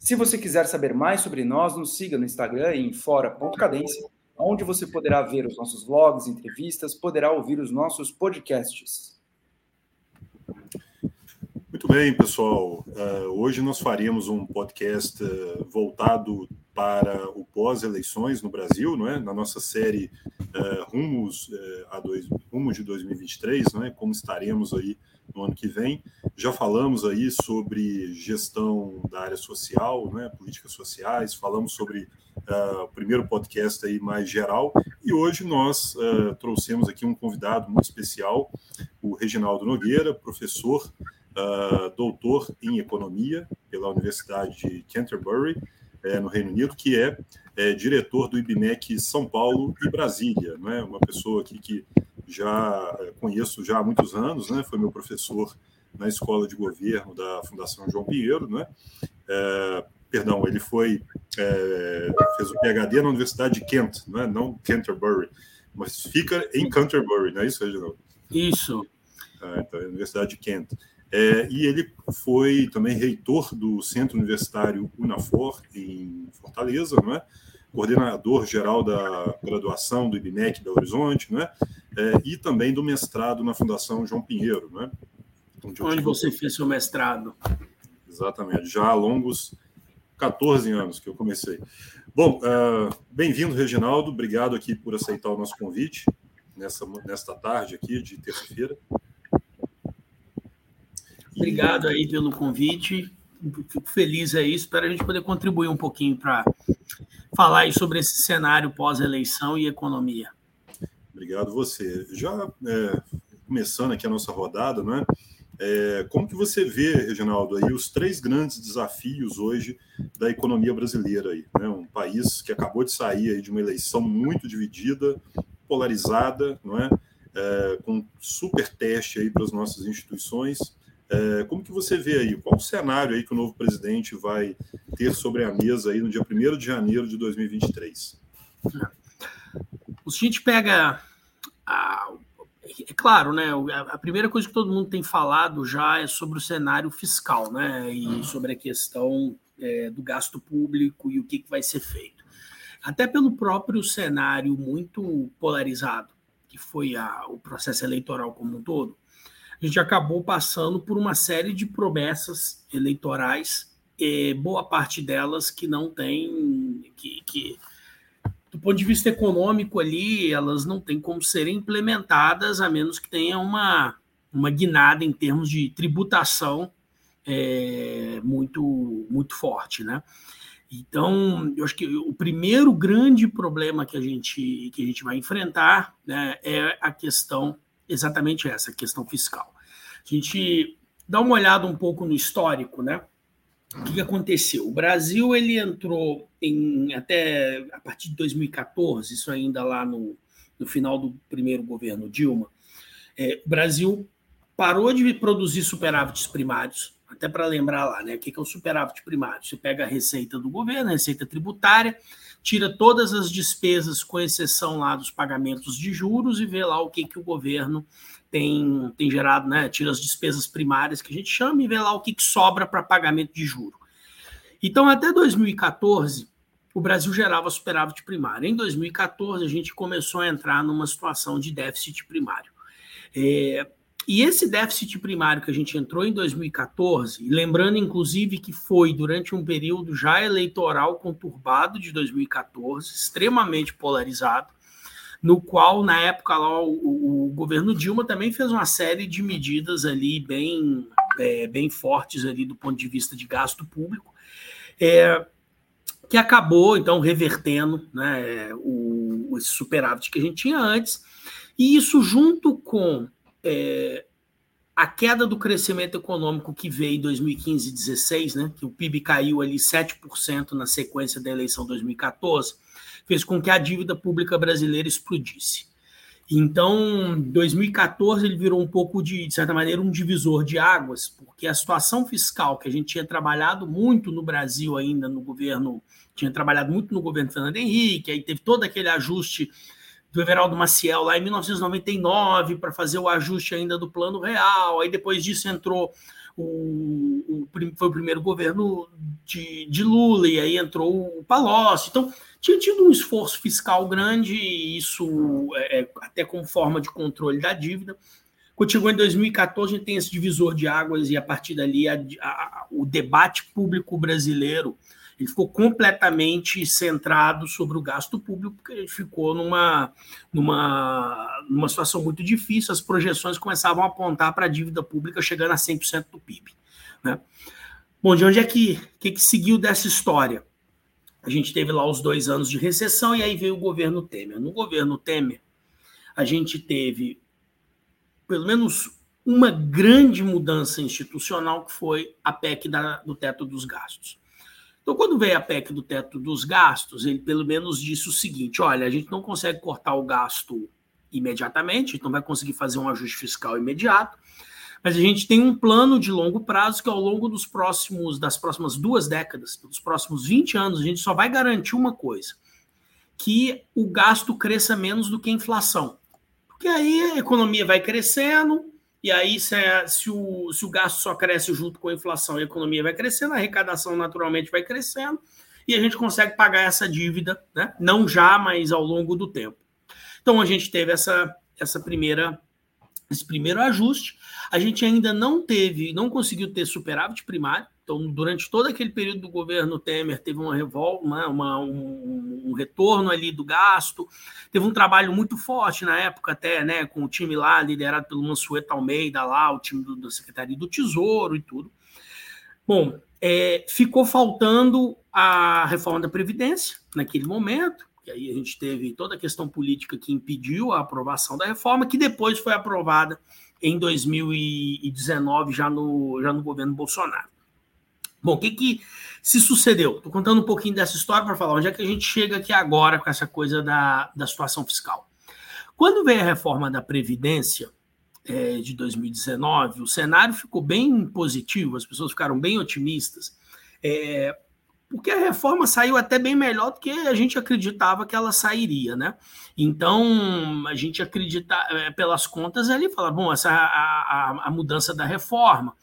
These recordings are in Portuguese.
Se você quiser saber mais sobre nós, nos siga no Instagram em fora.cadência, onde você poderá ver os nossos vlogs, entrevistas, poderá ouvir os nossos podcasts. Muito bem, pessoal. Uh, hoje nós faremos um podcast uh, voltado para o pós-eleições no Brasil, não é? na nossa série uh, Rumos, a dois, Rumos de 2023, não é? como estaremos aí no ano que vem. Já falamos aí sobre gestão da área social, né? políticas sociais, falamos sobre o primeiro podcast aí mais geral, e hoje nós trouxemos aqui um convidado muito especial, o Reginaldo Nogueira, professor uh, doutor em economia pela Universidade de Canterbury, é, no Reino Unido, que é, é, diretor do IBMEC São Paulo e Brasília, né? Uma pessoa aqui que já é, conheço já há muitos anos, né? Foi meu professor na escola de governo da Fundação João Pinheiro, né? É, perdão, ele foi é, fez o PhD na Universidade de Kent, né? não Canterbury, mas fica em Canterbury, não é isso, Reginaldo? Isso. Ah, então, é a Universidade de Kent. É, e ele foi também reitor do Centro Universitário Unafor, em Fortaleza, não é? Coordenador geral da graduação do IBMEC Belo Horizonte, não é? e também do mestrado na Fundação João Pinheiro. Não é? Onde, Onde você fez seu mestrado? Exatamente, já há longos 14 anos que eu comecei. Bom, uh, bem-vindo, Reginaldo, obrigado aqui por aceitar o nosso convite nessa, nesta tarde aqui de terça-feira. Obrigado aí pelo convite. Fico feliz aí, espero a gente poder contribuir um pouquinho para falar aí sobre esse cenário pós-eleição e economia. Obrigado você. Já é, começando aqui a nossa rodada, não é? Como que você vê, Reginaldo, aí os três grandes desafios hoje da economia brasileira aí, né? Um país que acabou de sair aí de uma eleição muito dividida, polarizada, não é? é com super teste aí para as nossas instituições como que você vê aí? Qual o cenário aí que o novo presidente vai ter sobre a mesa aí no dia 1 de janeiro de 2023? Se a gente pega a, é claro, né? A primeira coisa que todo mundo tem falado já é sobre o cenário fiscal, né? E sobre a questão é, do gasto público e o que, que vai ser feito. Até pelo próprio cenário muito polarizado que foi a, o processo eleitoral como um todo, a gente acabou passando por uma série de promessas eleitorais, boa parte delas que não tem, que, que do ponto de vista econômico ali, elas não têm como serem implementadas, a menos que tenha uma, uma guinada em termos de tributação é, muito, muito forte, né? Então, eu acho que o primeiro grande problema que a gente, que a gente vai enfrentar né, é a questão exatamente essa, questão fiscal. A gente dá uma olhada um pouco no histórico, né? O que, aconteceu? O Brasil ele entrou em até a partir de 2014, isso ainda lá no, no final do primeiro governo Dilma. É, o Brasil parou de produzir superávites primários, até para lembrar lá, né? O que é o superávit primário? Você pega a receita do governo, a receita tributária, tira todas as despesas, com exceção lá dos pagamentos de juros, e vê lá o que, que o governo tem, tem gerado, né? Tira as despesas primárias que a gente chama e vê lá o que, que sobra para pagamento de juro. Então, até 2014, o Brasil gerava superávit primário. Em 2014, a gente começou a entrar numa situação de déficit primário. É, e esse déficit primário que a gente entrou em 2014, lembrando inclusive que foi durante um período já eleitoral conturbado de 2014, extremamente polarizado, no qual, na época, lá, o, o governo Dilma também fez uma série de medidas ali bem, é, bem fortes ali do ponto de vista de gasto público, é, que acabou, então, revertendo né, o, esse superávit que a gente tinha antes, e isso junto com é, a queda do crescimento econômico que veio em 2015 e 2016, né, que o PIB caiu ali 7% na sequência da eleição 2014, fez com que a dívida pública brasileira explodisse. Então, 2014 ele virou um pouco de, de certa maneira, um divisor de águas, porque a situação fiscal que a gente tinha trabalhado muito no Brasil ainda no governo, tinha trabalhado muito no governo Fernando Henrique, aí teve todo aquele ajuste do Everaldo Maciel lá em 1999 para fazer o ajuste ainda do plano real. Aí depois disso entrou o, o foi o primeiro governo de, de, Lula e aí entrou o Palocci. Então tinha tido um esforço fiscal grande e isso é, é até como forma de controle da dívida. Chegou em 2014, a gente tem esse divisor de águas e a partir dali a, a, o debate público brasileiro ele ficou completamente centrado sobre o gasto público, porque ele ficou numa, numa, numa situação muito difícil, as projeções começavam a apontar para a dívida pública chegando a 100% do PIB. Né? Bom, de onde é que, que, que seguiu dessa história? A gente teve lá os dois anos de recessão e aí veio o governo Temer. No governo Temer, a gente teve pelo menos uma grande mudança institucional que foi a PEC da, do teto dos gastos. Então, quando veio a PEC do teto dos gastos, ele pelo menos disse o seguinte: olha, a gente não consegue cortar o gasto imediatamente, então vai conseguir fazer um ajuste fiscal imediato, mas a gente tem um plano de longo prazo que ao longo dos próximos das próximas duas décadas, dos próximos 20 anos, a gente só vai garantir uma coisa: que o gasto cresça menos do que a inflação. Porque aí a economia vai crescendo, e aí, se, é, se, o, se o gasto só cresce junto com a inflação a economia vai crescendo, a arrecadação naturalmente vai crescendo e a gente consegue pagar essa dívida, né? não já, mas ao longo do tempo. Então, a gente teve essa, essa primeira, esse primeiro ajuste. A gente ainda não teve, não conseguiu ter superávit primário, então, durante todo aquele período do governo Temer, teve uma revolta, uma, uma, um, um, retorno ali do gasto. Teve um trabalho muito forte na época, até, né, com o time lá, liderado pelo Mansueto Almeida, lá, o time do, da Secretaria do Tesouro e tudo. Bom, é, ficou faltando a reforma da Previdência naquele momento, e aí a gente teve toda a questão política que impediu a aprovação da reforma, que depois foi aprovada em 2019, já no, já no governo Bolsonaro. Bom, o que, que se sucedeu? Estou contando um pouquinho dessa história para falar onde é que a gente chega aqui agora com essa coisa da, da situação fiscal. Quando veio a reforma da Previdência é, de 2019, o cenário ficou bem positivo, as pessoas ficaram bem otimistas, é, porque a reforma saiu até bem melhor do que a gente acreditava que ela sairia, né? Então, a gente acredita, é, pelas contas ali, fala, bom, essa a, a, a mudança da reforma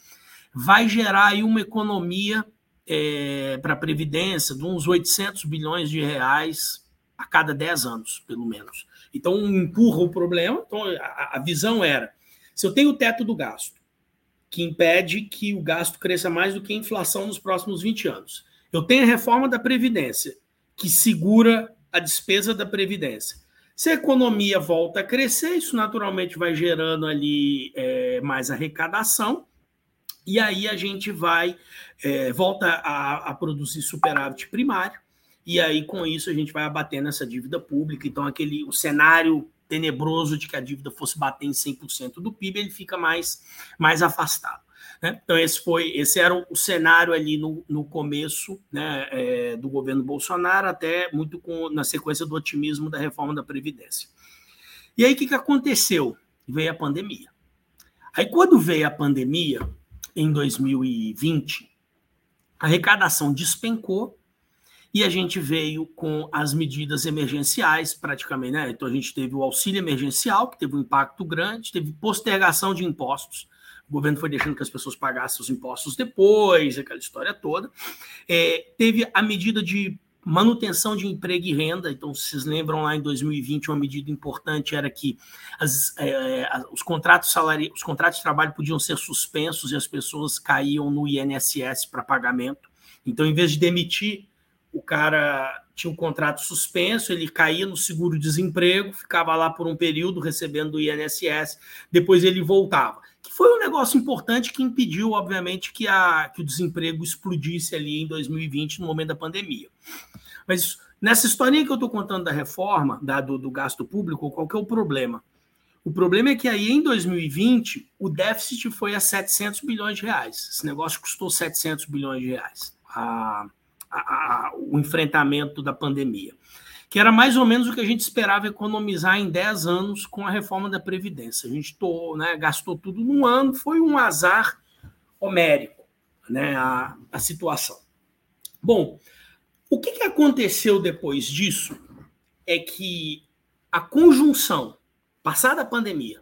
vai gerar aí uma economia é, para a Previdência de uns 800 bilhões de reais a cada 10 anos, pelo menos. Então, empurra o problema. Então, a, a visão era: se eu tenho o teto do gasto, que impede que o gasto cresça mais do que a inflação nos próximos 20 anos, eu tenho a reforma da Previdência, que segura a despesa da Previdência. Se a economia volta a crescer, isso naturalmente vai gerando ali é, mais arrecadação e aí a gente vai, é, volta a, a, produzir superávit primário, e aí com isso a gente vai abatendo essa dívida pública. Então, aquele o cenário tenebroso de que a dívida fosse bater em 100% do PIB, ele fica mais, mais afastado. Né? Então, esse foi esse era o cenário ali no, no começo né, é, do governo Bolsonaro, até muito com, na sequência do otimismo da reforma da Previdência. E aí, o que, que aconteceu? Veio a pandemia. Aí, quando veio a pandemia, em 2020, a arrecadação despencou e a gente veio com as medidas emergenciais, praticamente, né? Então a gente teve o auxílio emergencial, que teve um impacto grande, teve postergação de impostos. O governo foi deixando que as pessoas pagassem os impostos depois, aquela história toda. É, teve a medida de manutenção de emprego e renda. Então, vocês lembram lá em 2020, uma medida importante era que as, é, os, contratos salari... os contratos de trabalho podiam ser suspensos e as pessoas caíam no INSS para pagamento. Então, em vez de demitir, o cara tinha um contrato suspenso, ele caía no seguro-desemprego, ficava lá por um período recebendo o INSS, depois ele voltava. Foi um negócio importante que impediu, obviamente, que, a, que o desemprego explodisse ali em 2020, no momento da pandemia. Mas nessa historinha que eu estou contando da reforma, da, do, do, gasto público, qual que é o problema? O problema é que aí em 2020 o déficit foi a 700 bilhões de reais. Esse negócio custou 700 bilhões de reais, a, a, a, o enfrentamento da pandemia, que era mais ou menos o que a gente esperava economizar em 10 anos com a reforma da Previdência. A gente tô, né, gastou tudo num ano, foi um azar homérico né, a, a situação. Bom, o que, que aconteceu depois disso é que a conjunção passada a pandemia,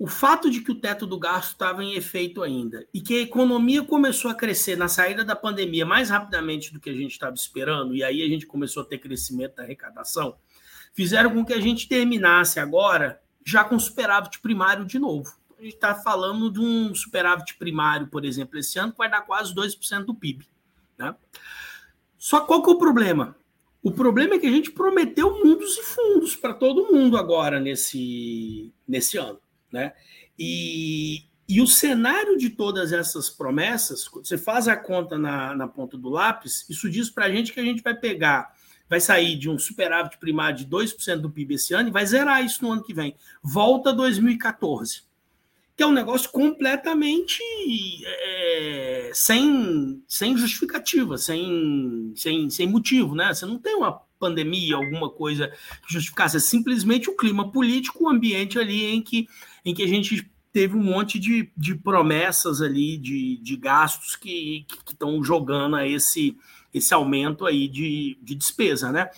o fato de que o teto do gasto estava em efeito ainda e que a economia começou a crescer na saída da pandemia mais rapidamente do que a gente estava esperando, e aí a gente começou a ter crescimento da arrecadação, fizeram com que a gente terminasse agora já com superávit primário de novo. A gente está falando de um superávit primário, por exemplo, esse ano, que vai dar quase 2% do PIB. Né? Só qual que é o problema? O problema é que a gente prometeu mundos e fundos para todo mundo agora nesse, nesse ano. Né? E, e o cenário de todas essas promessas, você faz a conta na, na ponta do lápis, isso diz para a gente que a gente vai pegar, vai sair de um superávit primário de 2% do PIB esse ano e vai zerar isso no ano que vem. Volta 2014 que é um negócio completamente é, sem, sem justificativa, sem, sem, sem motivo, né? Você não tem uma pandemia, alguma coisa que justificasse, é simplesmente o clima político, o ambiente ali em que, em que a gente teve um monte de, de promessas ali, de, de gastos que estão jogando a esse, esse aumento aí de, de despesa, né?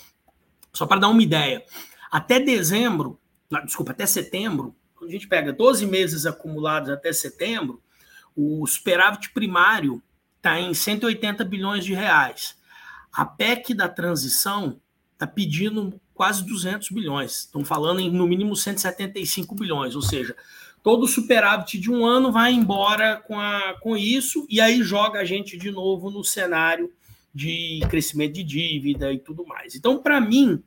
Só para dar uma ideia, até dezembro, desculpa, até setembro, a gente pega 12 meses acumulados até setembro, o superávit primário está em 180 bilhões de reais. A PEC da transição está pedindo quase 200 bilhões. Estão falando em no mínimo 175 bilhões, ou seja, todo superávit de um ano vai embora com, a, com isso e aí joga a gente de novo no cenário de crescimento de dívida e tudo mais. Então, para mim,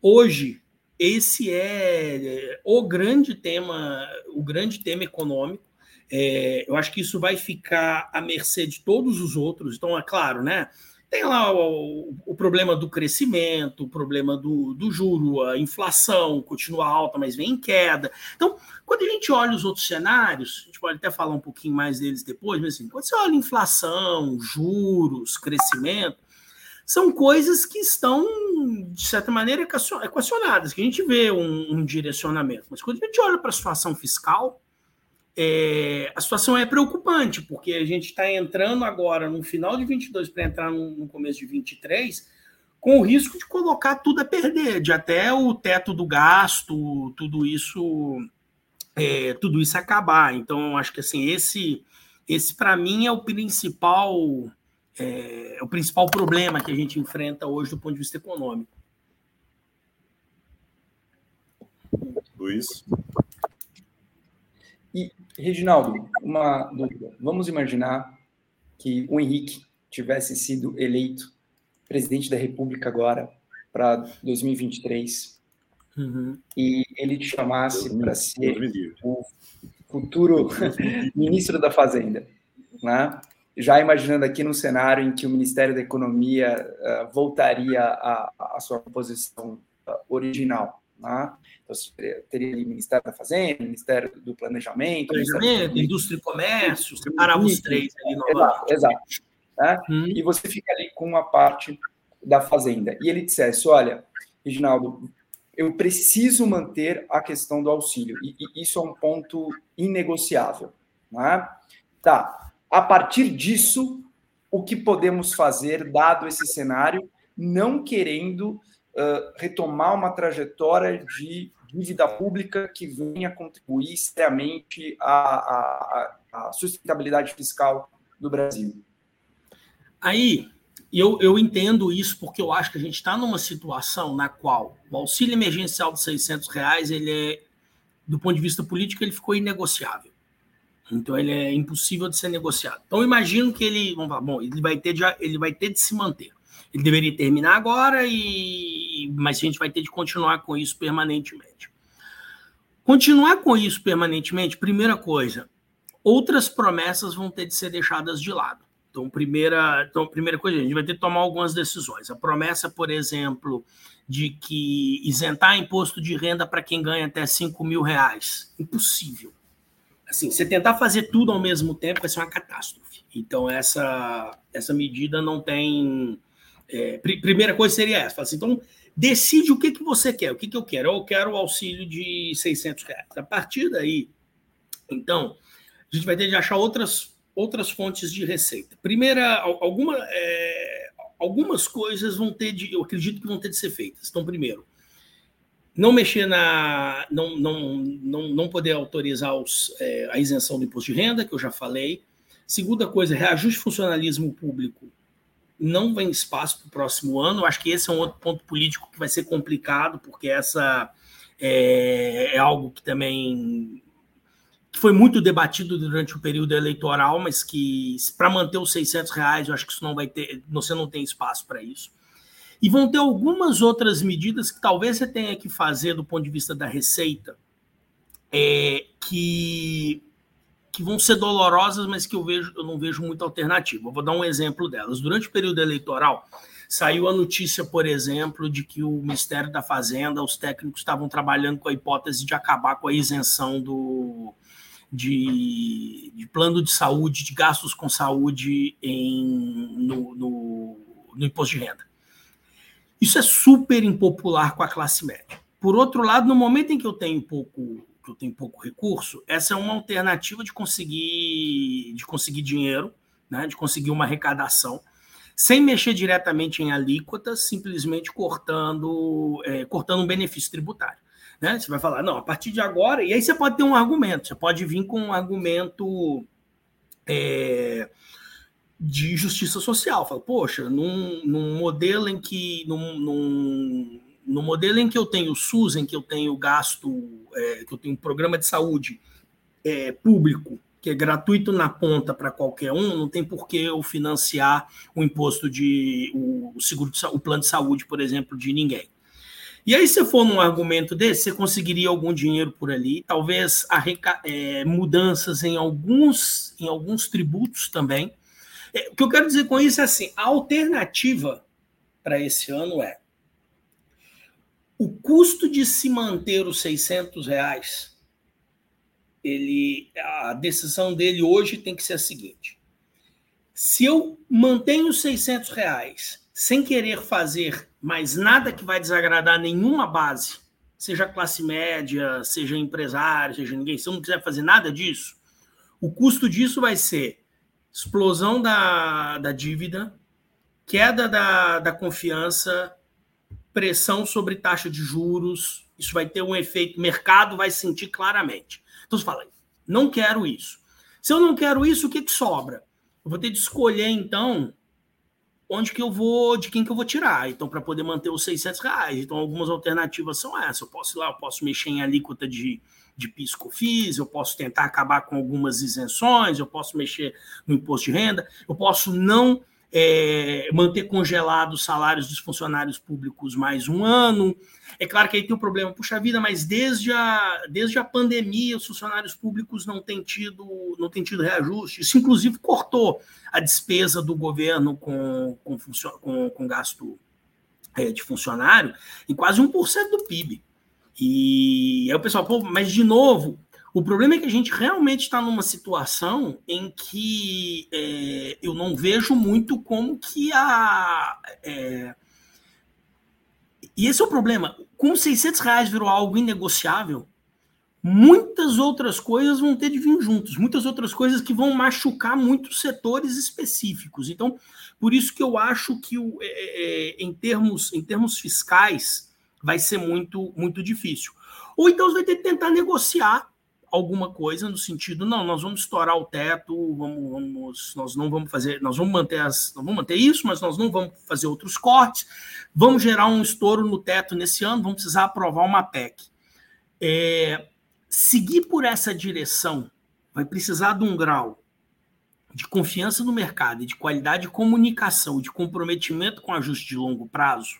hoje esse é o grande tema, o grande tema econômico. É, eu acho que isso vai ficar à mercê de todos os outros. Então, é claro, né? Tem lá o, o problema do crescimento, o problema do, do juro, a inflação continua alta, mas vem em queda. Então, quando a gente olha os outros cenários, a gente pode até falar um pouquinho mais deles depois, mas assim, quando você olha inflação, juros, crescimento, são coisas que estão, de certa maneira, equacionadas, que a gente vê um, um direcionamento. Mas quando a gente olha para a situação fiscal, é, a situação é preocupante, porque a gente está entrando agora no final de 22 para entrar no, no, começo de 23, com o risco de colocar tudo a perder, de até o teto do gasto, tudo isso, é, tudo isso acabar. Então, acho que assim esse, esse para mim é o principal é, é o principal problema que a gente enfrenta hoje do ponto de vista econômico. Luiz? Reginaldo, uma dúvida. Vamos imaginar que o Henrique tivesse sido eleito presidente da República agora para 2023 uhum. e ele te chamasse para ser o futuro ministro da Fazenda, né? já imaginando aqui no cenário em que o Ministério da Economia uh, voltaria à, sua posição uh, original. Né? Então, teria ali o Ministério da Fazenda, Ministério do Planejamento. Planejamento, Indústria e Comércio, separava os três ali Exato, exato. Né? Hum. E você fica ali com uma parte da Fazenda. E ele dissesse: olha, Reginaldo, eu preciso manter a questão do auxílio. E, e isso é um ponto inegociável. Né? Tá, a partir disso, o que podemos fazer, dado esse cenário, não querendo retomar uma trajetória de dívida pública que venha contribuir seriamente à, à, à sustentabilidade fiscal do Brasil. Aí, eu, eu entendo isso porque eu acho que a gente está numa situação na qual o auxílio emergencial de 600 reais, ele é, do ponto de vista político, ele ficou inegociável. Então ele é impossível de ser negociado. Então imagino que ele, vamos falar, bom, ele vai ter de, ele vai ter de se manter. Ele deveria terminar agora e mas a gente vai ter de continuar com isso permanentemente. Continuar com isso permanentemente, primeira coisa, outras promessas vão ter de ser deixadas de lado. Então, primeira, então, primeira coisa, a gente vai ter que tomar algumas decisões. A promessa, por exemplo, de que isentar imposto de renda para quem ganha até 5 mil reais. Impossível. Assim, você tentar fazer tudo ao mesmo tempo vai ser uma catástrofe. Então, essa, essa medida não tem. É, pr primeira coisa seria essa. Assim, então, decide o que, que você quer. O que, que eu quero? Eu quero o auxílio de 600 reais. A partir daí, então, a gente vai ter de achar outras outras fontes de receita. Primeira, alguma, é, algumas coisas vão ter de, eu acredito que vão ter de ser feitas. Então, primeiro, não mexer na, não, não, não, não poder autorizar os, é, a isenção do imposto de renda, que eu já falei. Segunda coisa, reajuste funcionalismo público não vem espaço para o próximo ano. Acho que esse é um outro ponto político que vai ser complicado, porque essa é, é algo que também foi muito debatido durante o período eleitoral, mas que para manter os 600 reais, eu acho que isso não vai ter, você não tem espaço para isso. E vão ter algumas outras medidas que talvez você tenha que fazer do ponto de vista da receita, é, que, que vão ser dolorosas, mas que eu, vejo, eu não vejo muita alternativa. Eu vou dar um exemplo delas. Durante o período eleitoral, saiu a notícia, por exemplo, de que o Ministério da Fazenda, os técnicos estavam trabalhando com a hipótese de acabar com a isenção do, de, de, plano de saúde, de gastos com saúde em, no, no, no, imposto de renda. Isso é super impopular com a classe média. Por outro lado, no momento em que eu tenho pouco, eu tenho pouco recurso, essa é uma alternativa de conseguir, de conseguir dinheiro, né, de conseguir uma arrecadação, sem mexer diretamente em alíquotas, simplesmente cortando, é, cortando um benefício tributário. Né? Você vai falar, não, a partir de agora, e aí você pode ter um argumento, você pode vir com um argumento é, de justiça social. Fala, poxa, num, num modelo em que. Num, num, no modelo em que eu tenho o SUS, em que eu tenho gasto, é, que eu tenho um programa de saúde é, público, que é gratuito na ponta para qualquer um, não tem por que eu financiar o imposto de o, seguro de, o plano de saúde, por exemplo, de ninguém. E aí, se for num argumento desse, você conseguiria algum dinheiro por ali, talvez é, mudanças em alguns, em alguns tributos também. É, o que eu quero dizer com isso é assim: a alternativa para esse ano é o custo de se manter os 600 reais. Ele, a decisão dele hoje tem que ser a seguinte: se eu mantenho os 600 reais sem querer fazer mas nada que vai desagradar nenhuma base, seja classe média, seja empresário, seja ninguém, se eu não quiser fazer nada disso, o custo disso vai ser explosão da, da dívida, queda da, da confiança, pressão sobre taxa de juros, isso vai ter um efeito, o mercado vai sentir claramente. Então você fala, não quero isso. Se eu não quero isso, o que, que sobra? Eu vou ter de escolher, então, onde que eu vou, de quem que eu vou tirar. Então, para poder manter os 600 reais. Então, algumas alternativas são essas. Eu posso ir lá, eu posso mexer em alíquota de, de PIS/COFINS, eu posso tentar acabar com algumas isenções, eu posso mexer no imposto de renda, eu posso não é, manter congelados os salários dos funcionários públicos mais um ano. É claro que aí tem o um problema, puxa vida, mas desde a, desde a pandemia os funcionários públicos não têm tido, não têm tido reajuste. Isso, inclusive, cortou a despesa do governo com, com, com, com gasto é, de funcionário em quase 1% do PIB. E aí o pessoal, pô, mas de novo, o problema é que a gente realmente está numa situação em que é, eu não vejo muito como que a. É, e esse é o problema. Com 600 reais virou algo inegociável, muitas outras coisas vão ter de vir juntos, muitas outras coisas que vão machucar muitos setores específicos. Então, por isso que eu acho que o, é, é em, termos, em termos fiscais vai ser muito, muito difícil. Ou então você vai ter que tentar negociar alguma coisa no sentido, não, nós vamos estourar o teto, vamos, vamos, nós não vamos fazer, nós vamos manter as, vamos manter isso, mas nós não vamos fazer outros cortes, vamos gerar um estouro no teto nesse ano, vamos precisar aprovar uma PEC. É, seguir por essa direção vai precisar de um grau de confiança no mercado de qualidade de comunicação, de comprometimento com ajuste de longo prazo,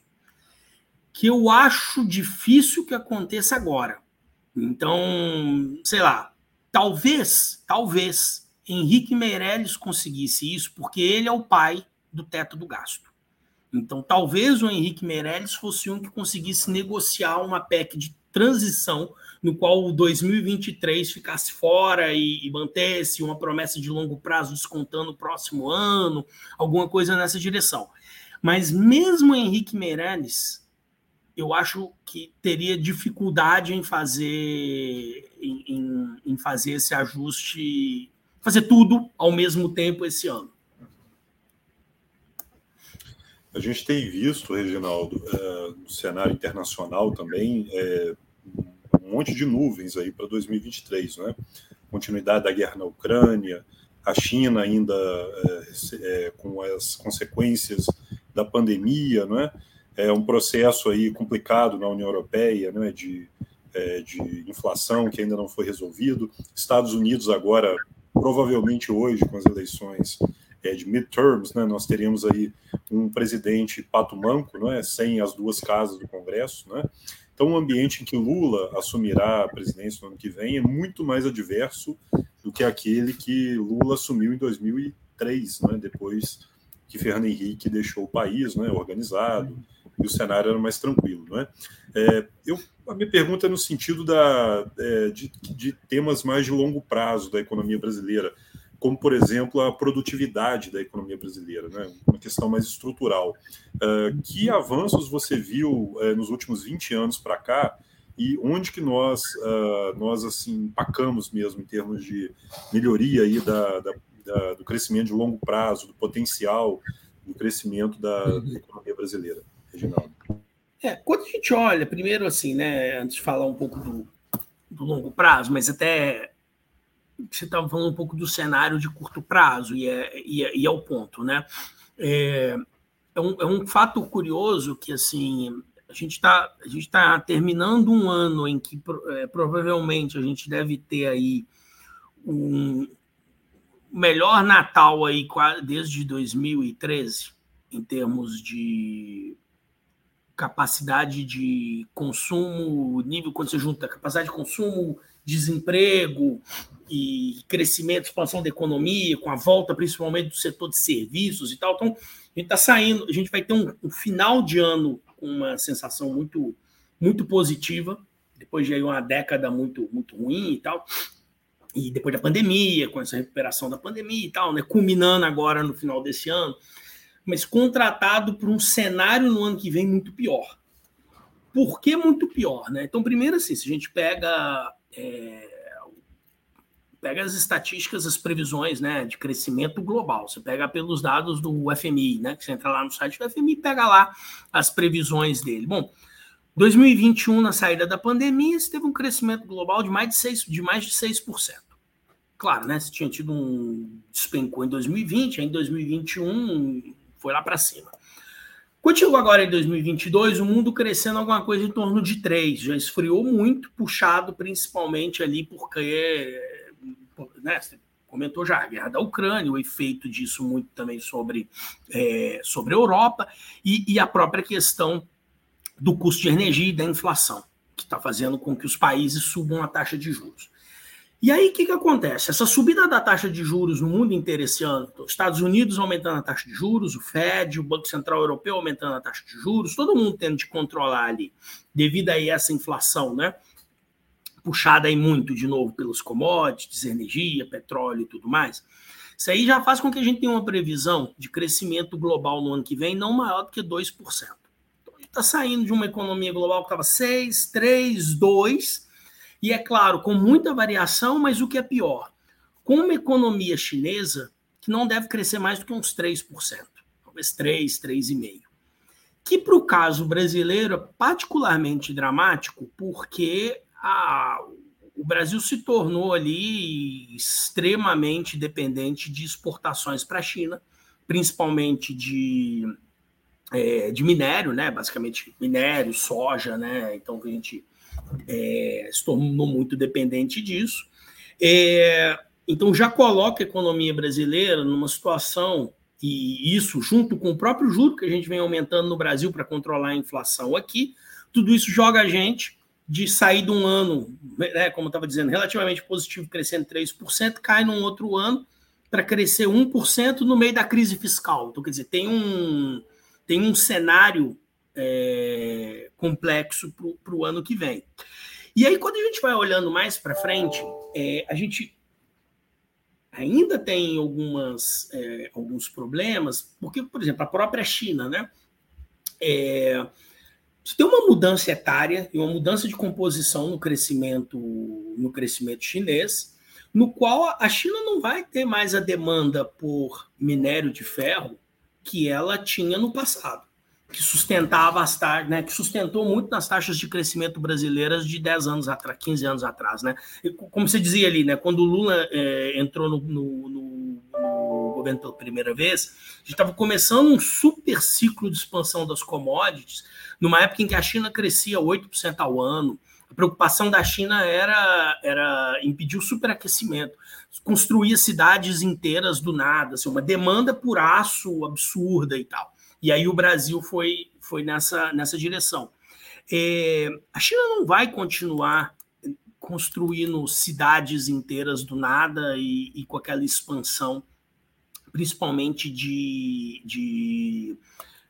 que eu acho difícil que aconteça agora. Então, sei lá, talvez, talvez Henrique Meirelles conseguisse isso, porque ele é o pai do teto do gasto. Então, talvez o Henrique Meirelles fosse um que conseguisse negociar uma PEC de transição no qual o 2023 ficasse fora e, e mantesse uma promessa de longo prazo descontando o próximo ano, alguma coisa nessa direção. Mas mesmo Henrique Meirelles, eu acho que teria dificuldade em fazer em, em, fazer esse ajuste, fazer tudo ao mesmo tempo esse ano. A gente tem visto, Reginaldo, é, no cenário internacional também, é, um monte de nuvens aí para 2023, né? Continuidade da guerra na Ucrânia, a China ainda é, é, com as consequências da pandemia, não é? É um processo aí complicado na União Europeia, né? De, é, de inflação que ainda não foi resolvido. Estados Unidos agora, provavelmente hoje, com as eleições é, de midterms, né? Nós teríamos aí um presidente pato manco, não é? Sem as duas casas do Congresso, né? Então, o ambiente em que Lula assumirá a presidência no ano que vem é muito mais adverso do que aquele que Lula assumiu em 2003, né, depois que Fernando Henrique deixou o país né, organizado e o cenário era mais tranquilo. Né? É, eu, a minha pergunta é no sentido da, é, de, de temas mais de longo prazo da economia brasileira como, por exemplo, a produtividade da economia brasileira, né? uma questão mais estrutural. Uh, que avanços você viu uh, nos últimos 20 anos para cá e onde que nós, uh, nós assim, empacamos mesmo em termos de melhoria aí da, da, da, do crescimento de longo prazo, do potencial do crescimento da, da economia brasileira, Reginaldo? É, quando a gente olha, primeiro assim, né, antes de falar um pouco do, do longo prazo, mas até você estava falando um pouco do cenário de curto prazo, e é, e é, e é o ponto, né? É, é, um, é um fato curioso que, assim, a gente está tá terminando um ano em que é, provavelmente a gente deve ter aí um melhor Natal aí desde 2013, em termos de capacidade de consumo, nível quando você junta capacidade de consumo, desemprego, e crescimento, expansão da economia, com a volta principalmente do setor de serviços e tal. Então, a gente está saindo, a gente vai ter um, um, final de ano com uma sensação muito, muito positiva, depois de aí uma década muito, muito ruim e tal. E depois da pandemia, com essa recuperação da pandemia e tal, né? Culminando agora no final desse ano, mas contratado para um cenário no ano que vem muito pior. Por que muito pior, né? Então, primeiro assim, se a gente pega é, pega as estatísticas, as previsões né, de crescimento global. Você pega pelos dados do FMI, né? Que você entra lá no site do FMI pega lá as previsões dele. Bom, 2021, na saída da pandemia, você teve um crescimento global de mais de, 6, de mais de 6%. Claro, né? Você tinha tido um despencou em 2020, em 2021 foi lá para cima. Chegou agora em 2022, o mundo crescendo alguma coisa em torno de 3, já esfriou muito, puxado principalmente ali porque né, você comentou já, a guerra da Ucrânia, o efeito disso muito também sobre, é, sobre a Europa e, e, a própria questão do custo de energia e da inflação, que está fazendo com que os países subam a taxa de juros. E aí, o que, que acontece? Essa subida da taxa de juros no mundo inteiro esse ano, os Estados Unidos aumentando a taxa de juros, o Fed, o Banco Central Europeu aumentando a taxa de juros, todo mundo tendo de controlar ali, devido a essa inflação, né? puxada aí muito, de novo, pelos commodities, energia, petróleo e tudo mais. Isso aí já faz com que a gente tenha uma previsão de crescimento global no ano que vem não maior do que 2%. Então, a gente está saindo de uma economia global que estava 6, 3, 2, e é claro, com muita variação, mas o que é pior, com uma economia chinesa que não deve crescer mais do que uns 3%, talvez 3, 3,5%. Que para o caso brasileiro é particularmente dramático, porque a, o Brasil se tornou ali extremamente dependente de exportações para a China, principalmente de, é, de minério, né? Basicamente minério, soja, né? Então a gente é, se tornou muito dependente disso. É, então já coloca a economia brasileira numa situação e isso junto com o próprio juro que a gente vem aumentando no Brasil para controlar a inflação aqui, tudo isso joga a gente de sair de um ano, né, como eu estava dizendo, relativamente positivo, crescendo 3%, cai num outro ano para crescer 1% no meio da crise fiscal. Então, quer dizer, tem um, tem um cenário é, complexo para o ano que vem. E aí, quando a gente vai olhando mais para frente, é, a gente ainda tem algumas, é, alguns problemas, porque, por exemplo, a própria China, né? É, tem uma mudança etária e uma mudança de composição no crescimento, no crescimento chinês, no qual a China não vai ter mais a demanda por minério de ferro que ela tinha no passado que sustentava as taxas, né, que sustentou muito nas taxas de crescimento brasileiras de 10 anos atrás, 15 anos atrás, né? E, como você dizia ali, né, quando o Lula é, entrou no, no, no, no, governo pela primeira vez, a gente estava começando um super ciclo de expansão das commodities, numa época em que a China crescia 8% ao ano. A preocupação da China era, era impedir o superaquecimento, construir cidades inteiras do nada, assim, uma demanda por aço absurda e tal. E aí o Brasil foi, foi nessa, nessa direção. É, a China não vai continuar construindo cidades inteiras do nada e, e com aquela expansão, principalmente de, de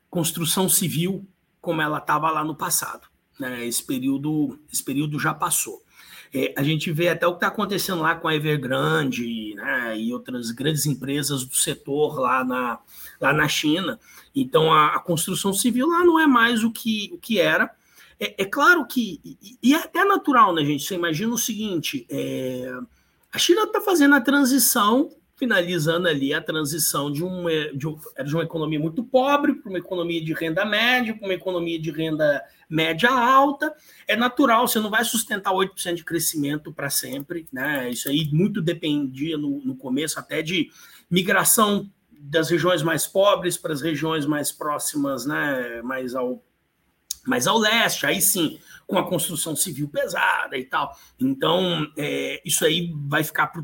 construção civil, como ela estava lá no passado. Né? Esse, período, esse período já passou. É, a gente vê até o que está acontecendo lá com a Evergrande né, e outras grandes empresas do setor lá na, lá na China. Então, a, a construção civil lá não é mais o que, o que era. É, é claro que, e, e, é até natural, né, gente? Você imagina o seguinte: é, a China está fazendo a transição, finalizando ali a transição de uma, de, de uma economia muito pobre para uma economia de renda média, para uma economia de renda média alta. É natural, você não vai sustentar 8% de crescimento para sempre, né? Isso aí muito dependia no, no começo até de migração das regiões mais pobres para as regiões mais próximas, né, mais ao, mais ao leste, aí sim, com a construção civil pesada e tal. Então, é, isso aí vai ficar para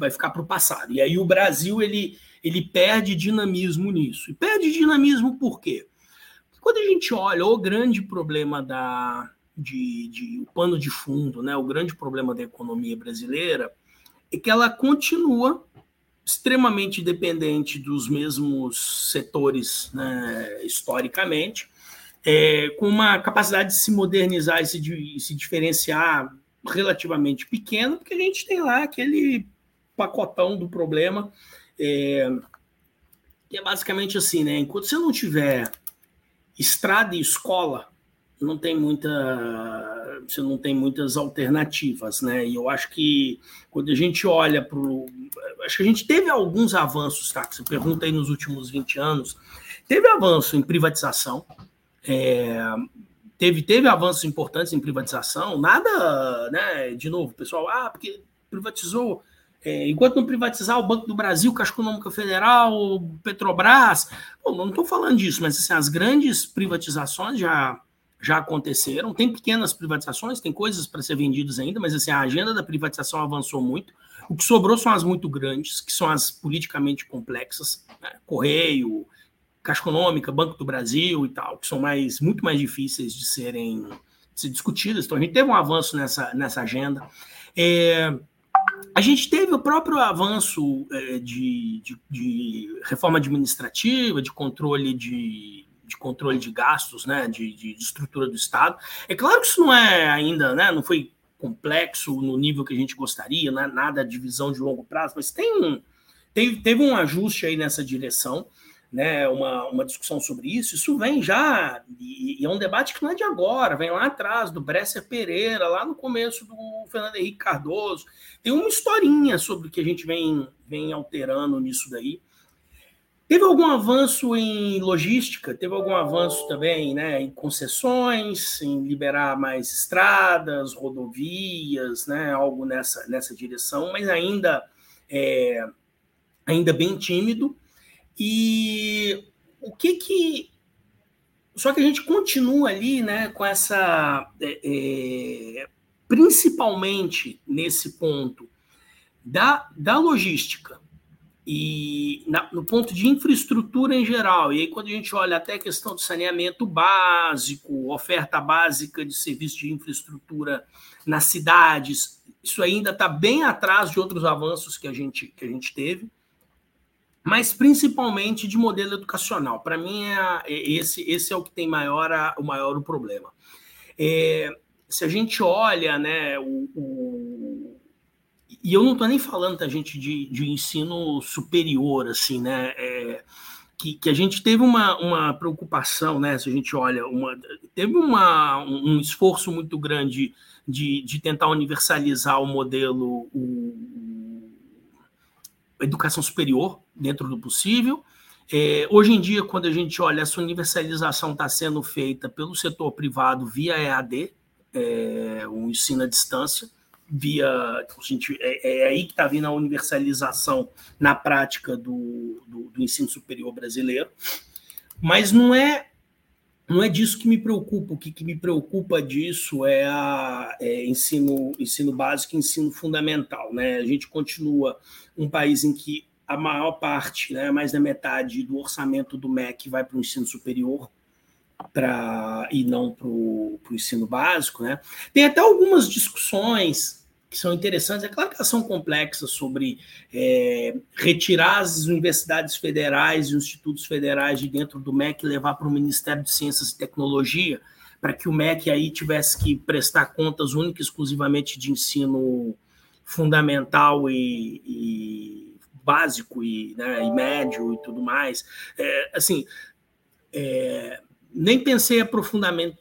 vai ficar para o passado. E aí o Brasil ele, ele perde dinamismo nisso. E perde dinamismo por quê? Porque quando a gente olha o grande problema da de, de o pano de fundo, né, o grande problema da economia brasileira é que ela continua extremamente dependente dos mesmos setores né, historicamente, é, com uma capacidade de se modernizar e se, de, se diferenciar relativamente pequena, porque a gente tem lá aquele pacotão do problema, é, que é basicamente assim, né? Enquanto você não tiver estrada e escola, não tem muita você não tem muitas alternativas, né? E eu acho que quando a gente olha para. Acho que a gente teve alguns avanços, tá? Você pergunta aí nos últimos 20 anos. Teve avanço em privatização, é, teve, teve avanços importantes em privatização, nada, né? De novo, pessoal, ah, porque privatizou. É, enquanto não privatizar o Banco do Brasil, Caixa Econômica Federal, Petrobras, bom, não estou falando disso, mas assim, as grandes privatizações já já aconteceram. Tem pequenas privatizações, tem coisas para ser vendidas ainda, mas assim, a agenda da privatização avançou muito. O que sobrou são as muito grandes, que são as politicamente complexas, né? Correio, Caixa Econômica, Banco do Brasil e tal, que são mais, muito mais difíceis de serem de ser discutidas. Então a gente teve um avanço nessa, nessa agenda. É, a gente teve o próprio avanço é, de, de, de reforma administrativa, de controle de de controle de gastos, né, de, de, estrutura do Estado. É claro que isso não é ainda, né, não foi complexo no nível que a gente gostaria, não é nada de visão de longo prazo, mas tem teve, teve um ajuste aí nessa direção, né, uma, uma discussão sobre isso. Isso vem já, e, e, é um debate que não é de agora, vem lá atrás, do Bresser Pereira, lá no começo do Fernando Henrique Cardoso. Tem uma historinha sobre o que a gente vem, vem alterando nisso daí. Teve algum avanço em logística? Teve algum avanço também né, em concessões, em liberar mais estradas, rodovias, né, algo nessa, nessa direção, mas ainda, é, ainda bem tímido. E o que que. Só que a gente continua ali né, com essa. É, é, principalmente nesse ponto da, da logística e na, no ponto de infraestrutura em geral, e aí quando a gente olha até a questão do saneamento básico, oferta básica de serviço de infraestrutura nas cidades, isso ainda está bem atrás de outros avanços que a gente, que a gente teve. mas principalmente de modelo educacional. Para mim, é, é, esse, esse é o que tem maior, o maior problema. É, se a gente olha, né, o e eu não estou nem falando, tá, gente, de, de ensino superior, assim, né? É, que, que, a gente teve uma, uma preocupação, né? Se a gente olha, uma, teve uma, um esforço muito grande de, de tentar universalizar o modelo, o, a educação superior dentro do possível. É, hoje em dia, quando a gente olha, essa universalização está sendo feita pelo setor privado via EAD, é, o ensino à distância via. A gente, é, é aí que está vindo a universalização na prática do, do, do, ensino superior brasileiro. Mas não é. Não é disso que me preocupa. O que, que me preocupa disso é, a, é ensino, ensino básico e ensino fundamental. Né? A gente continua um país em que a maior parte, né, mais da metade do orçamento do MEC vai para o ensino superior para e não para o ensino básico. Né? Tem até algumas discussões que são interessantes. É claro que elas são complexas sobre é, retirar as universidades federais e os institutos federais de dentro do MEC e levar para o Ministério de Ciências e Tecnologia, para que o MEC aí tivesse que prestar contas única e exclusivamente de ensino fundamental e, e básico e, né, e, médio e tudo mais. É, assim, é, nem pensei aprofundamento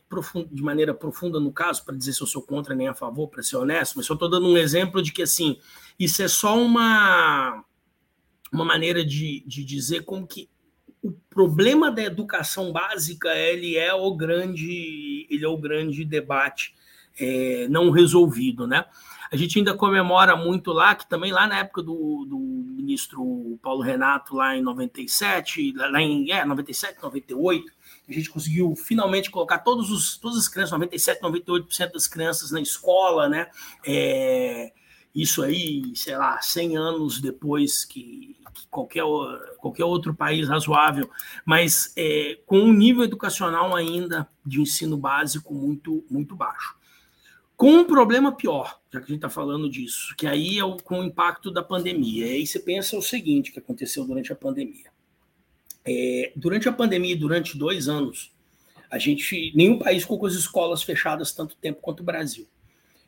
de maneira profunda no caso, para dizer se eu sou contra nem a favor, para ser honesto, mas só estou dando um exemplo de que assim, isso é só uma, uma maneira de, de dizer como que o problema da educação básica ele é o grande, ele é o grande debate é, não resolvido, né? A gente ainda comemora muito lá, que também lá na época do, do ministro Paulo Renato, lá em 97, lá em é, 97, 98, a gente conseguiu finalmente colocar todos os, todas as crianças, 97, 98% das crianças na escola, né? É, isso aí, sei lá, 100 anos depois que, que qualquer, qualquer outro país razoável, mas é, com um nível educacional ainda de ensino básico muito, muito baixo. Com um problema pior, já que a gente está falando disso, que aí é o, com o impacto da pandemia. E aí você pensa o seguinte que aconteceu durante a pandemia. É, durante a pandemia, durante dois anos, a gente nenhum país ficou com as escolas fechadas tanto tempo quanto o Brasil.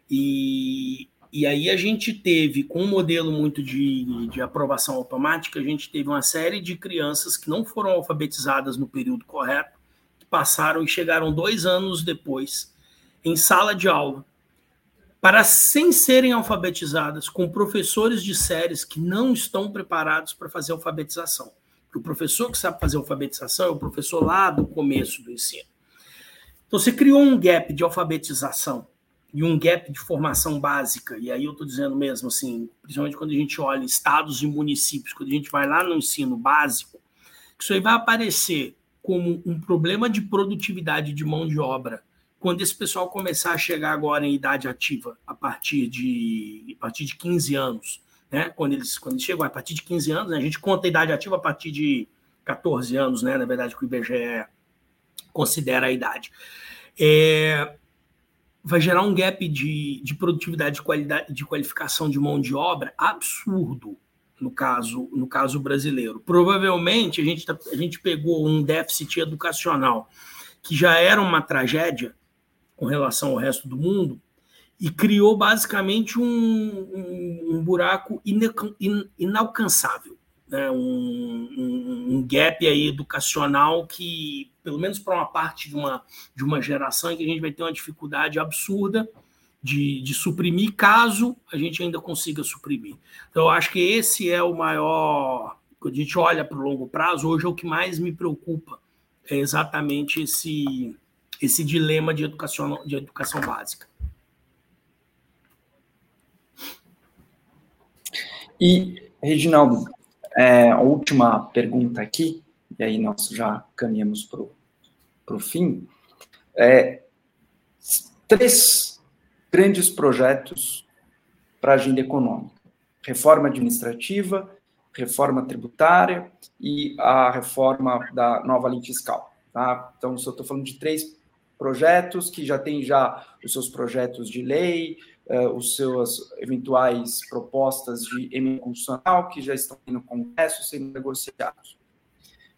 E, e aí a gente teve, com um modelo muito de, de aprovação automática, a gente teve uma série de crianças que não foram alfabetizadas no período correto, que passaram e chegaram dois anos depois em sala de aula para sem serem alfabetizadas, com professores de séries que não estão preparados para fazer alfabetização. Porque o professor que sabe fazer alfabetização é o professor lá do começo do ensino. Então, você criou um gap de alfabetização e um gap de formação básica, e aí eu estou dizendo mesmo assim, principalmente quando a gente olha estados e municípios, quando a gente vai lá no ensino básico, isso aí vai aparecer como um problema de produtividade de mão de obra quando esse pessoal começar a chegar agora em idade ativa, a partir de, a partir de 15 anos, né? quando, eles, quando eles chegam a partir de 15 anos, né? a gente conta a idade ativa a partir de 14 anos, né? na verdade, que o IBGE considera a idade. É, vai gerar um gap de, de produtividade, de qualidade, de qualificação de mão de obra absurdo no caso, no caso brasileiro. Provavelmente a gente, tá, a gente pegou um déficit educacional que já era uma tragédia com relação ao resto do mundo e criou basicamente um, um, um buraco inalcançável, né? um, um, gap aí educacional que, pelo menos para uma parte de uma, de uma geração, que a gente vai ter uma dificuldade absurda de, de suprimir, caso a gente ainda consiga suprimir. Então, eu acho que esse é o maior. Quando a gente olha para o longo prazo, hoje é o que mais me preocupa, é exatamente esse, esse dilema de educação, de educação básica. E, Reginaldo, é, a última pergunta aqui, e aí nós já caminhamos para o fim. É, três grandes projetos para a agenda econômica: reforma administrativa, reforma tributária e a reforma da nova lei fiscal. Tá? Então, eu estou falando de três projetos que já têm já os seus projetos de lei, uh, os seus eventuais propostas de emenda constitucional que já estão no Congresso sendo negociados.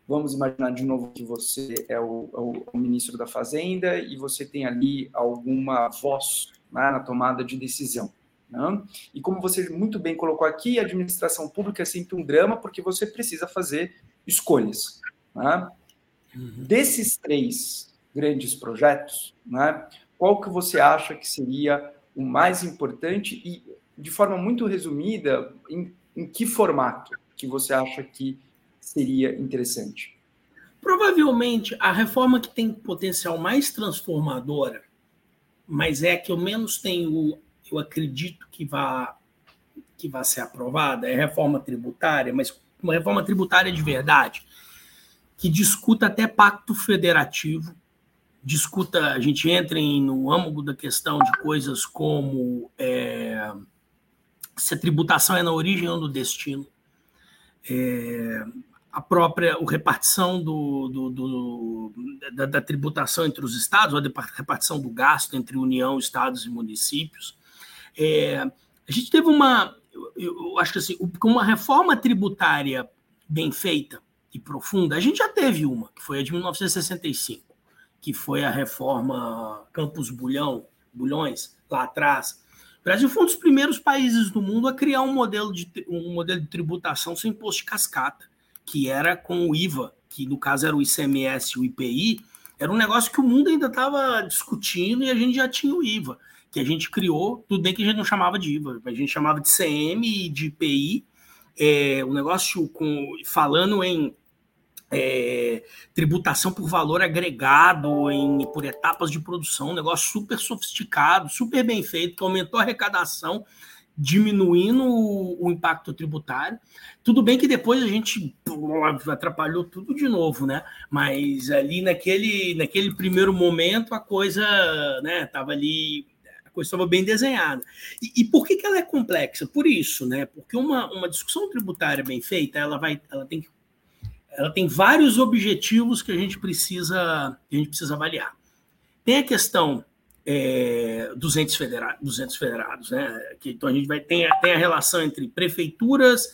Vamos imaginar de novo que você é o, é o, o ministro da Fazenda e você tem ali alguma voz né, na tomada de decisão. Né? E como você muito bem colocou aqui, a administração pública é sempre um drama porque você precisa fazer escolhas. Né? Uhum. Desses três grandes projetos, né, qual que você acha que seria o mais importante e, de forma muito resumida, em, em que formato que você acha que seria interessante? Provavelmente a reforma que tem potencial mais transformadora, mas é que eu menos tenho, eu acredito que vá que vai ser aprovada, é reforma tributária, mas uma reforma tributária de verdade, que discuta até pacto federativo, discuta, a gente entra no âmago da questão de coisas como é, se a tributação é na origem ou no destino, é, a própria o repartição do, do, do da, da, tributação entre os estados, a repartição do gasto entre União, estados e municípios. É, a gente teve uma, eu, eu acho que assim, uma reforma tributária bem feita e profunda, a gente já teve uma, que foi a de 1965 que foi a reforma Campos Bulhão, Bulhões, lá atrás. O Brasil foi um dos primeiros países do mundo a criar um modelo de, um modelo de tributação sem imposto de cascata, que era com o IVA, que no caso era o ICMS e o IPI, era um negócio que o mundo ainda estava discutindo e a gente já tinha o IVA, que a gente criou, tudo bem que a gente não chamava de IVA, a gente chamava de CM e de IPI, é, um negócio com, falando em é, tributação por valor agregado em, por etapas de produção, um negócio super sofisticado, super bem feito, que aumentou a arrecadação, diminuindo o, o impacto tributário. Tudo bem que depois a gente atrapalhou tudo de novo, né? Mas ali naquele, naquele primeiro momento a coisa estava né, ali a coisa estava bem desenhada. E, e, por que, que ela é complexa? Por isso, né? Porque uma, uma discussão tributária bem feita, ela vai, ela tem que ela tem vários objetivos que a gente precisa, a gente precisa avaliar. Tem a questão é, dos, entes federados, dos entes federados, né? Que, então a gente vai ter tem a relação entre prefeituras,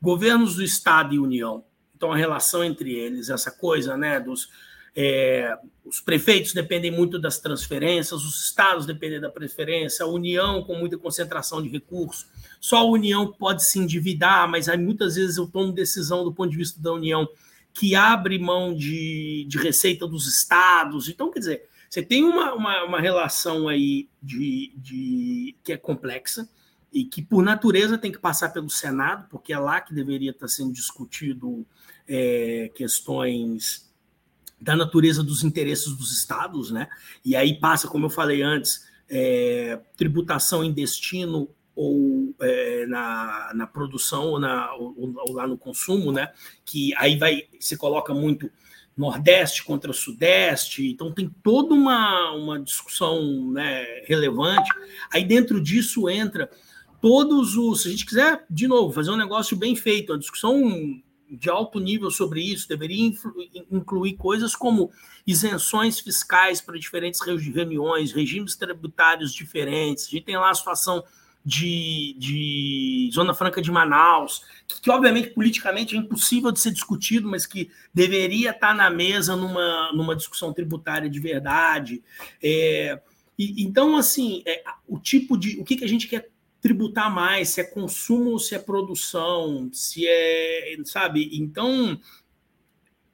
governos do estado e União. Então a relação entre eles, essa coisa, né? Dos é, os prefeitos dependem muito das transferências, os estados dependem da preferência, a União com muita concentração de recursos. Só a União pode se endividar, mas aí muitas vezes eu tomo decisão do ponto de vista da União que abre mão de, de receita dos estados. Então, quer dizer, você tem uma, uma, uma relação aí de, de, que é complexa e que, por natureza, tem que passar pelo Senado, porque é lá que deveria estar sendo discutido é, questões da natureza dos interesses dos estados, né? E aí passa, como eu falei antes, é, tributação em destino ou é, na, na produção ou, na, ou, ou, lá no consumo, né? Que aí vai se coloca muito Nordeste contra Sudeste, então tem toda uma, uma discussão né, relevante. Aí dentro disso entra todos os. Se a gente quiser, de novo, fazer um negócio bem feito, uma discussão de alto nível sobre isso, deveria incluir coisas como isenções fiscais para diferentes reuniões, regimes tributários diferentes. A gente tem lá a situação de, de Zona Franca de Manaus, que, que, obviamente politicamente é impossível de ser discutido, mas que deveria estar na mesa numa, numa discussão tributária de verdade. É, e, então, assim, é, o tipo de. O que, que a gente quer tributar mais, se é consumo ou se é produção, se é, sabe? Então,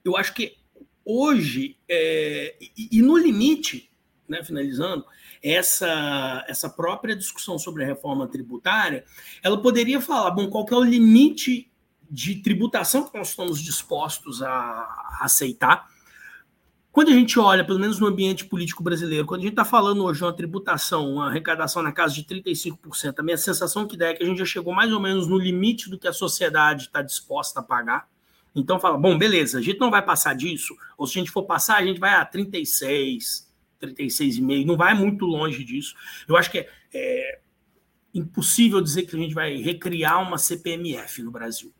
eu acho que hoje, é, e, e, no limite, né, finalizando, essa, essa própria discussão sobre a reforma tributária, ela poderia falar, bom, qual que é o limite de tributação que nós estamos dispostos a, a aceitar, quando a gente olha, pelo menos no ambiente político brasileiro, quando a gente está falando hoje de uma tributação, uma arrecadação na casa de 35%, a minha sensação que dá é que a gente já chegou mais ou menos no limite do que a sociedade está disposta a pagar. Então fala, bom, beleza, a gente não vai passar disso, ou se a gente for passar, a gente vai a 36, 36,5, não vai muito longe disso. Eu acho que é, é impossível dizer que a gente vai recriar uma CPMF no Brasil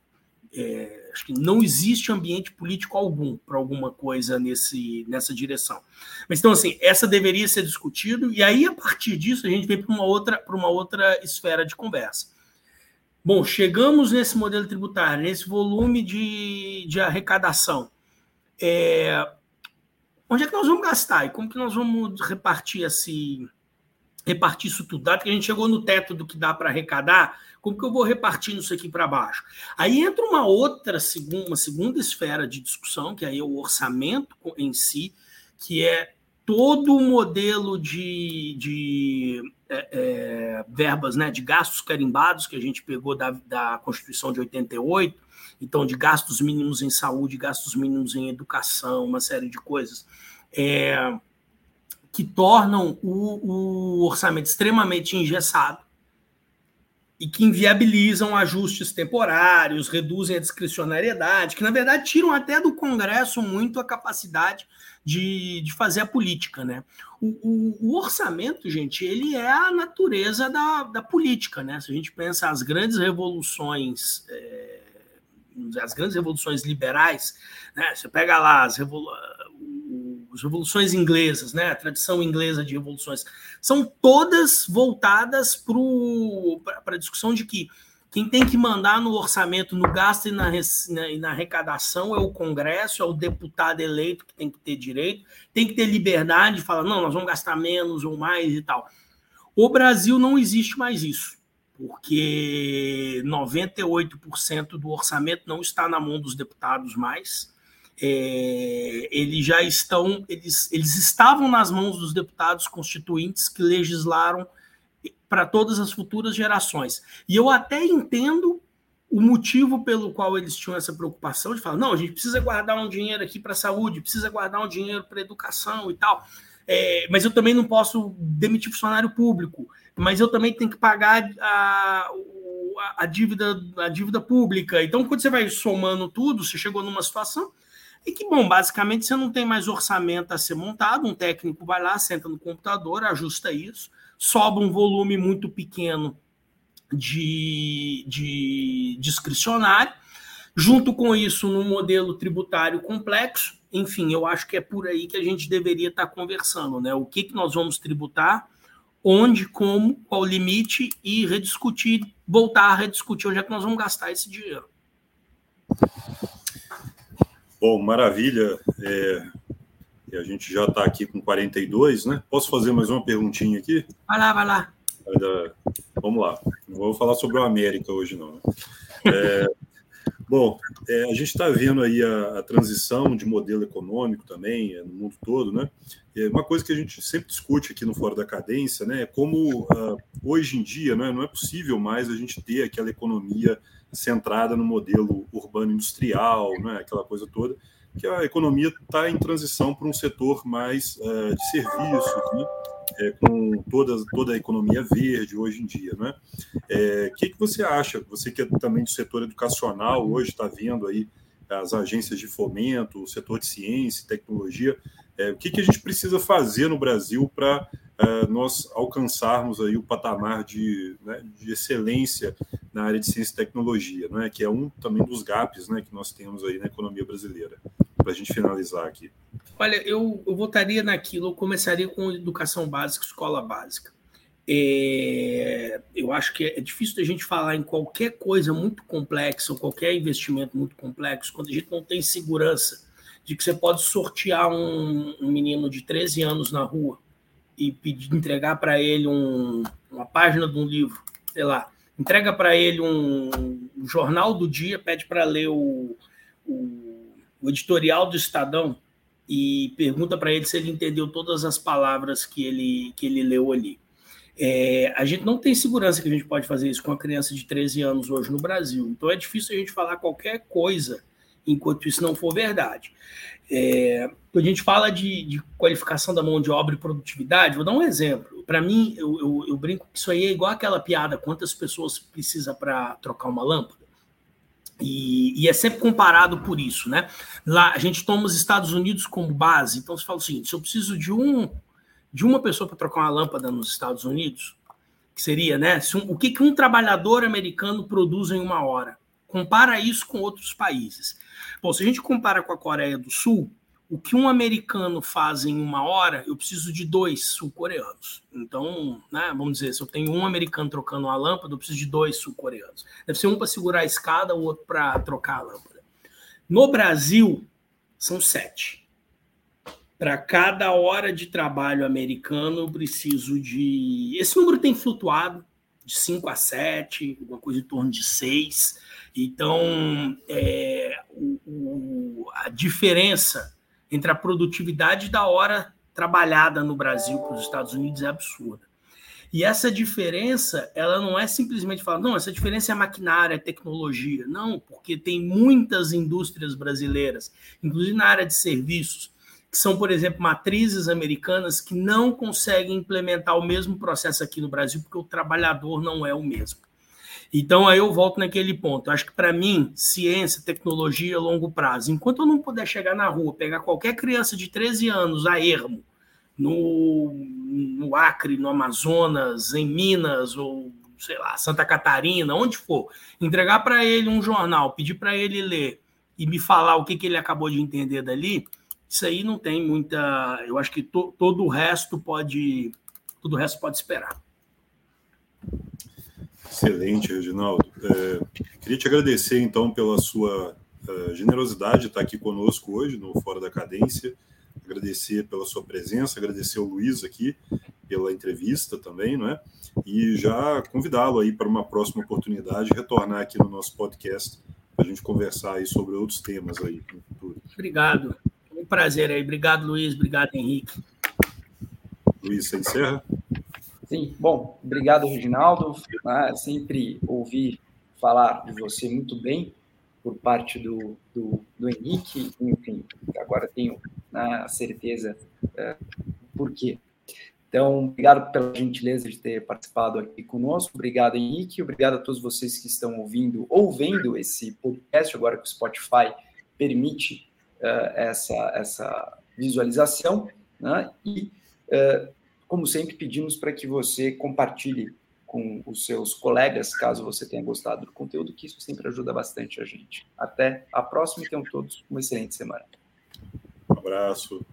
É, acho que não existe ambiente político algum para alguma coisa nesse, nessa direção. Mas então, assim, essa deveria ser discutido, e aí, a partir disso, a gente vem para uma outra para uma outra esfera de conversa. Bom, chegamos nesse modelo tributário, nesse volume de, de arrecadação. É, onde é que nós vamos gastar? E como que nós vamos repartir esse, repartir isso tudo? Dado que a gente chegou no teto do que dá para arrecadar, como que eu vou repartindo isso aqui para baixo? Aí entra uma outra uma segunda esfera de discussão, que aí é o orçamento em si, que é todo o modelo de, de é, é, verbas, né, de gastos carimbados que a gente pegou da, da Constituição de 88, então de gastos mínimos em saúde, gastos mínimos em educação, uma série de coisas, é, que tornam o, o orçamento extremamente engessado e que inviabilizam ajustes temporários, reduzem a discricionariedade, que na verdade tiram até do Congresso muito a capacidade de, de fazer a política. Né? O, o, o orçamento, gente, ele é a natureza da, da política. Né? Se a gente pensa as grandes revoluções. É, as grandes revoluções liberais, né? você pega lá as revoluções as revoluções inglesas, né, a tradição inglesa de revoluções, são todas voltadas para a discussão de que quem tem que mandar no orçamento, no gasto e na, e na arrecadação é o Congresso, é o deputado eleito que tem que ter direito, tem que ter liberdade de falar, não, nós vamos gastar menos ou mais e tal. O Brasil não existe mais isso, porque 98% do orçamento não está na mão dos deputados mais é, eles já estão, eles, eles estavam nas mãos dos deputados constituintes que legislaram para todas as futuras gerações. E eu até entendo o motivo pelo qual eles tinham essa preocupação de falar: não, a gente precisa guardar um dinheiro aqui para a saúde, precisa guardar um dinheiro para educação e tal. É, mas eu também não posso demitir funcionário público, mas eu também tenho que pagar a, a, a, dívida, a dívida pública. Então, quando você vai somando tudo, você chegou numa situação e que, bom, basicamente você não tem mais orçamento a ser montado, um técnico vai lá, senta no computador, ajusta isso, sobra um volume muito pequeno de, de discricionário, junto com isso, num modelo tributário complexo, enfim, eu acho que é por aí que a gente deveria estar conversando, né? O que, que nós vamos tributar, onde, como, qual limite e rediscutir, voltar a rediscutir onde é que nós vamos gastar esse dinheiro. Bom, maravilha. É, a gente já está aqui com 42, né? Posso fazer mais uma perguntinha aqui? Vai lá, vai lá. Vamos lá. Não vou falar sobre o América hoje, não. Né? É, bom, é, a gente está vendo aí a, a, transição de modelo econômico também é, no mundo todo, né? É uma coisa que a gente sempre discute aqui no Fora da Cadência, né? É como uh, hoje em dia né, não é possível mais a gente ter aquela economia centrada no modelo urbano industrial, né, aquela coisa toda, que a economia está em transição para um setor mais uh, de serviços, né, é, com toda, toda a economia verde hoje em dia. O né? é, que, que você acha? Você que é também do setor educacional, hoje está vendo aí as agências de fomento, o setor de ciência e tecnologia, é, o que, que a gente precisa fazer no Brasil para uh, nós alcançarmos aí o patamar de, né, de excelência na área de ciência e tecnologia, né, que é um também dos gaps né, que nós temos aí na economia brasileira. Para a gente finalizar aqui. Olha, eu, eu votaria naquilo, eu começaria com educação básica, escola básica. É, eu acho que é difícil a gente falar em qualquer coisa muito complexa, ou qualquer investimento muito complexo, quando a gente não tem segurança de que você pode sortear um, um menino de 13 anos na rua e pedir, entregar para ele um, uma página de um livro, sei lá, entrega para ele um, um, jornal do dia, pede para ler o, o, o, editorial do Estadão e pergunta para ele se ele entendeu todas as palavras que ele, que ele leu ali. É, a gente não tem segurança que a gente pode fazer isso com uma criança de 13 anos hoje no Brasil. Então é difícil a gente falar qualquer coisa enquanto isso não for verdade. É, quando a gente fala de, de, qualificação da mão de obra e produtividade, vou dar um exemplo. Para mim, eu, eu, eu, brinco que isso aí é igual aquela piada: quantas pessoas precisa para trocar uma lâmpada? E, e, é sempre comparado por isso, né? Lá a gente toma os Estados Unidos como base, então você fala o seguinte: se eu preciso de um de uma pessoa para trocar uma lâmpada nos Estados Unidos, que seria, né? Um, o que, que um trabalhador americano produz em uma hora? compara isso com outros países. Bom, se a gente compara com a Coreia do Sul, o que um americano faz em uma hora, eu preciso de dois sul-coreanos. Então, né, vamos dizer, se eu tenho um americano trocando uma lâmpada, eu preciso de dois sul-coreanos. Deve ser um para segurar a escada, o outro para trocar a lâmpada. No Brasil, são sete. Para cada hora de trabalho americano, eu preciso de. Esse número tem flutuado de 5 a 7, alguma coisa em torno de 6. Então, é, o, o, a diferença entre a produtividade da hora trabalhada no Brasil para os Estados Unidos é absurda. E essa diferença, ela não é simplesmente falar, não, essa diferença é maquinária, é tecnologia. Não, porque tem muitas indústrias brasileiras, inclusive na área de serviços, que são, por exemplo, matrizes americanas que não conseguem implementar o mesmo processo aqui no Brasil, porque o trabalhador não é o mesmo. Então, aí eu volto naquele ponto. Acho que, para mim, ciência, tecnologia, longo prazo. Enquanto eu não puder chegar na rua, pegar qualquer criança de 13 anos a ermo, no, no Acre, no Amazonas, em Minas, ou sei lá, Santa Catarina, onde for, entregar para ele um jornal, pedir para ele ler e me falar o que, que ele acabou de entender dali, isso aí não tem muita. Eu acho que to, todo o resto pode. Todo o resto pode esperar. Excelente, Reginaldo. É, queria te agradecer, então, pela sua uh, generosidade de estar aqui conosco hoje no Fora da Cadência. Agradecer pela sua presença, agradecer ao Luiz aqui pela entrevista também, não é? E já convidá-lo aí para uma próxima oportunidade, retornar aqui no nosso podcast para a gente conversar aí sobre outros temas aí no futuro. Obrigado um prazer aí. Obrigado, Luiz. Obrigado, Henrique. Luiz, você encerra? Sim, bom, obrigado, Reginaldo. Ah, sempre ouvi falar de você muito bem por parte do, do, do Henrique, enfim, agora tenho né, a certeza é, por quê. Então, obrigado pela gentileza de ter participado aqui conosco. Obrigado, Henrique. Obrigado a todos vocês que estão ouvindo ou vendo esse podcast, agora que o Spotify permite uh, essa, essa visualização. Né? E, uh, como sempre, pedimos para que você compartilhe com os seus colegas, caso você tenha gostado do conteúdo, que isso sempre ajuda bastante a gente. Até a próxima e tenham todos uma excelente semana. Um abraço.